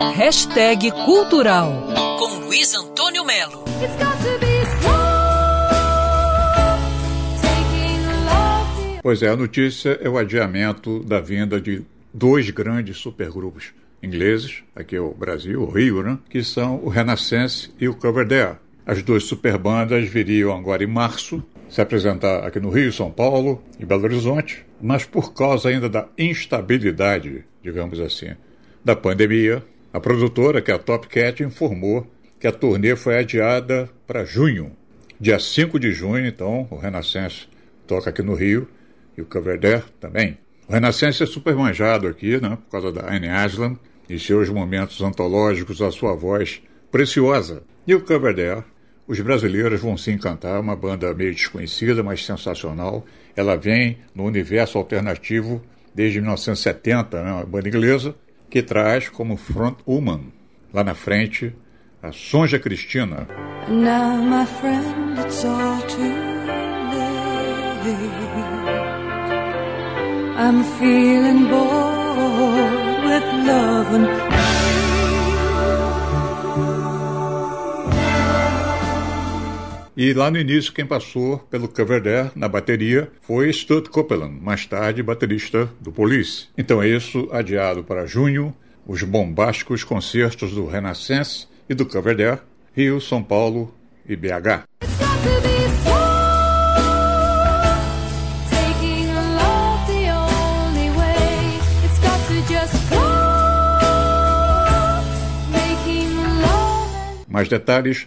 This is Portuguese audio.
Hashtag Cultural com Luiz Antônio Melo. Pois é, a notícia é o adiamento da venda de dois grandes supergrupos ingleses, aqui é o Brasil, o Rio, né? que são o Renaissance e o Coverdale. As duas superbandas viriam agora em março se apresentar aqui no Rio, São Paulo e Belo Horizonte, mas por causa ainda da instabilidade, digamos assim, da pandemia, a produtora, que é a Top Cat, informou que a turnê foi adiada para junho. Dia 5 de junho, então, o Renaissance toca aqui no Rio e o Coverdale também. O Renascença é super manjado aqui, né, por causa da Anne Aslan e seus momentos antológicos, a sua voz preciosa. E o Coverdale, os brasileiros vão se encantar, uma banda meio desconhecida, mas sensacional. Ela vem no universo alternativo desde 1970, né, uma banda inglesa, que traz como frontwoman, lá na frente, a Sonja Cristina. Now, my friend, it's all too late. I'm feeling bored with love and E lá no início, quem passou pelo Coverdale na bateria foi Stuart Copeland, mais tarde baterista do Police. Então, isso adiado para junho, os bombásticos concertos do Renaissance e do Coverdale, Rio, São Paulo e BH. Mais detalhes,